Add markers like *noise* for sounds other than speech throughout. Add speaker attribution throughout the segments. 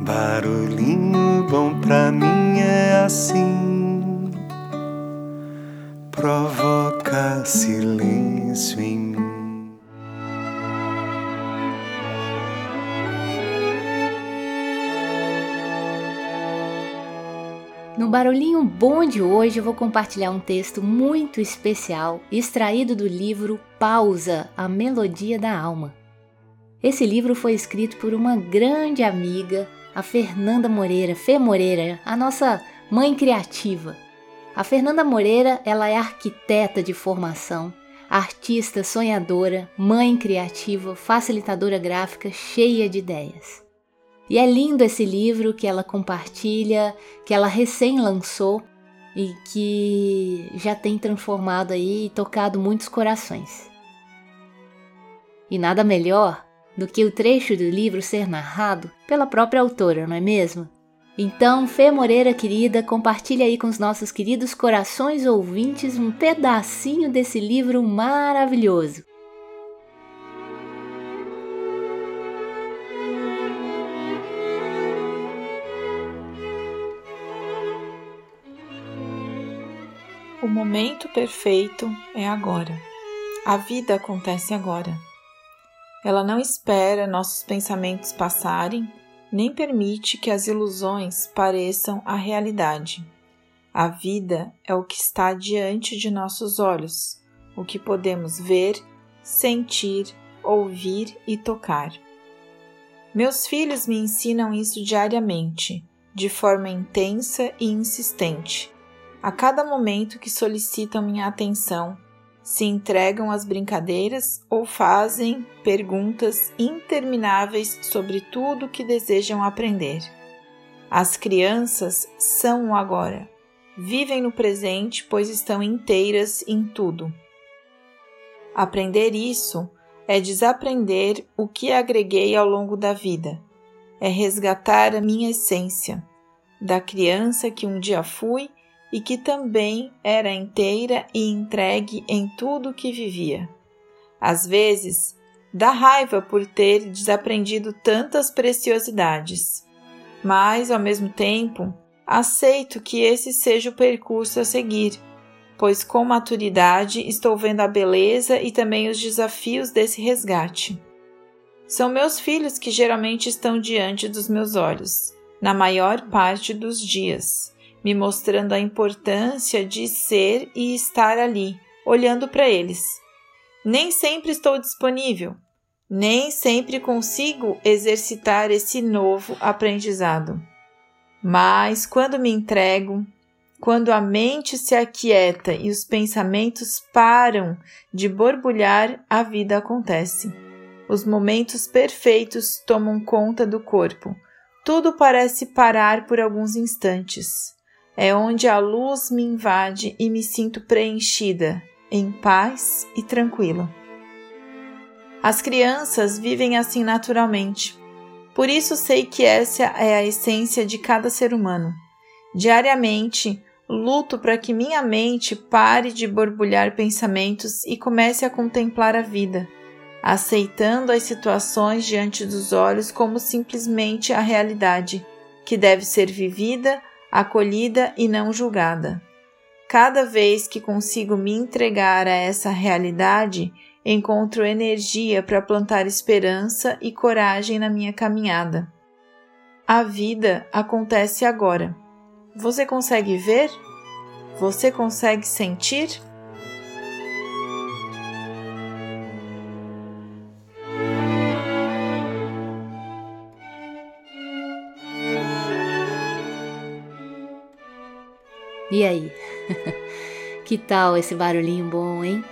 Speaker 1: Barulhinho bom pra mim é assim, provoca silêncio em mim.
Speaker 2: No Barulhinho Bom de hoje eu vou compartilhar um texto muito especial extraído do livro Pausa, a Melodia da Alma. Esse livro foi escrito por uma grande amiga, a Fernanda Moreira, Fê Moreira, a nossa mãe criativa. A Fernanda Moreira, ela é arquiteta de formação, artista sonhadora, mãe criativa, facilitadora gráfica, cheia de ideias. E é lindo esse livro que ela compartilha, que ela recém lançou e que já tem transformado aí e tocado muitos corações. E nada melhor do que o trecho do livro ser narrado pela própria autora, não é mesmo? Então, Fê Moreira querida, compartilha aí com os nossos queridos corações ouvintes um pedacinho desse livro maravilhoso.
Speaker 3: O momento perfeito é agora. A vida acontece agora. Ela não espera nossos pensamentos passarem, nem permite que as ilusões pareçam a realidade. A vida é o que está diante de nossos olhos, o que podemos ver, sentir, ouvir e tocar. Meus filhos me ensinam isso diariamente, de forma intensa e insistente, a cada momento que solicitam minha atenção se entregam às brincadeiras ou fazem perguntas intermináveis sobre tudo o que desejam aprender. As crianças são o agora. Vivem no presente, pois estão inteiras em tudo. Aprender isso é desaprender o que agreguei ao longo da vida. É resgatar a minha essência, da criança que um dia fui e que também era inteira e entregue em tudo que vivia. Às vezes, dá raiva por ter desaprendido tantas preciosidades, mas, ao mesmo tempo, aceito que esse seja o percurso a seguir, pois com maturidade estou vendo a beleza e também os desafios desse resgate. São meus filhos que geralmente estão diante dos meus olhos, na maior parte dos dias me mostrando a importância de ser e estar ali, olhando para eles. Nem sempre estou disponível, nem sempre consigo exercitar esse novo aprendizado. Mas quando me entrego, quando a mente se aquieta e os pensamentos param de borbulhar, a vida acontece. Os momentos perfeitos tomam conta do corpo. Tudo parece parar por alguns instantes é onde a luz me invade e me sinto preenchida, em paz e tranquila. As crianças vivem assim naturalmente. Por isso sei que essa é a essência de cada ser humano. Diariamente, luto para que minha mente pare de borbulhar pensamentos e comece a contemplar a vida, aceitando as situações diante dos olhos como simplesmente a realidade, que deve ser vivida acolhida e não julgada. Cada vez que consigo me entregar a essa realidade, encontro energia para plantar esperança e coragem na minha caminhada. A vida acontece agora. Você consegue ver? Você consegue sentir?
Speaker 2: E aí? *laughs* que tal esse barulhinho bom, hein?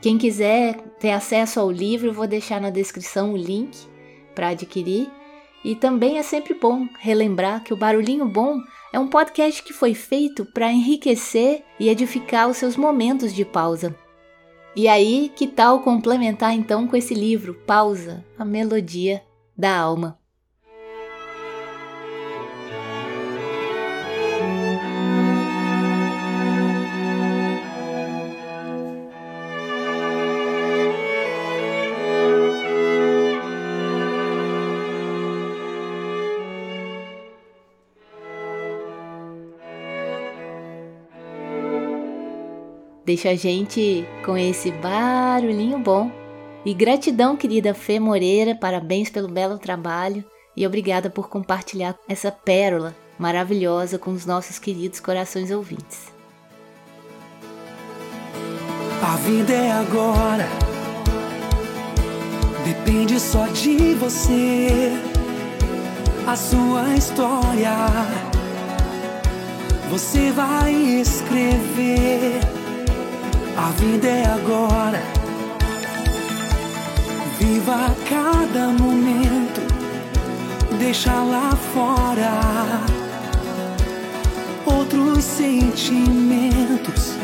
Speaker 2: Quem quiser ter acesso ao livro, vou deixar na descrição o link para adquirir. E também é sempre bom relembrar que o Barulhinho Bom é um podcast que foi feito para enriquecer e edificar os seus momentos de pausa. E aí, que tal complementar então com esse livro, Pausa, a Melodia da Alma? Deixa a gente com esse barulhinho bom. E gratidão, querida Fê Moreira, parabéns pelo belo trabalho e obrigada por compartilhar essa pérola maravilhosa com os nossos queridos corações ouvintes.
Speaker 1: A vida é agora, depende só de você, a sua história. Você vai escrever. A vida é agora. Viva cada momento, deixa lá fora outros sentimentos.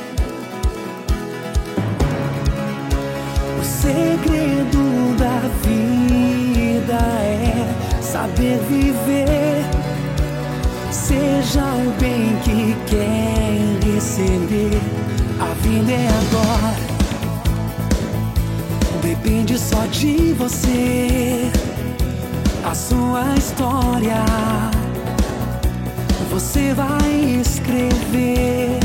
Speaker 1: O segredo da vida é saber viver. Seja o bem que quer receber. A vida é agora. Depende só de você. A sua história você vai escrever.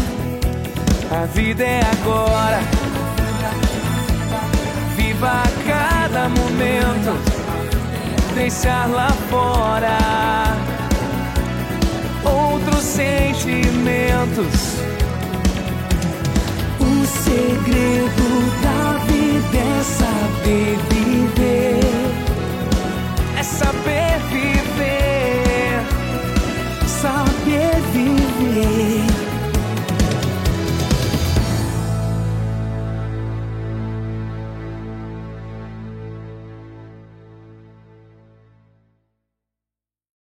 Speaker 1: A vida é agora. Viva cada momento. Deixar lá fora outros sentimentos. viver. É saber viver. Saber viver.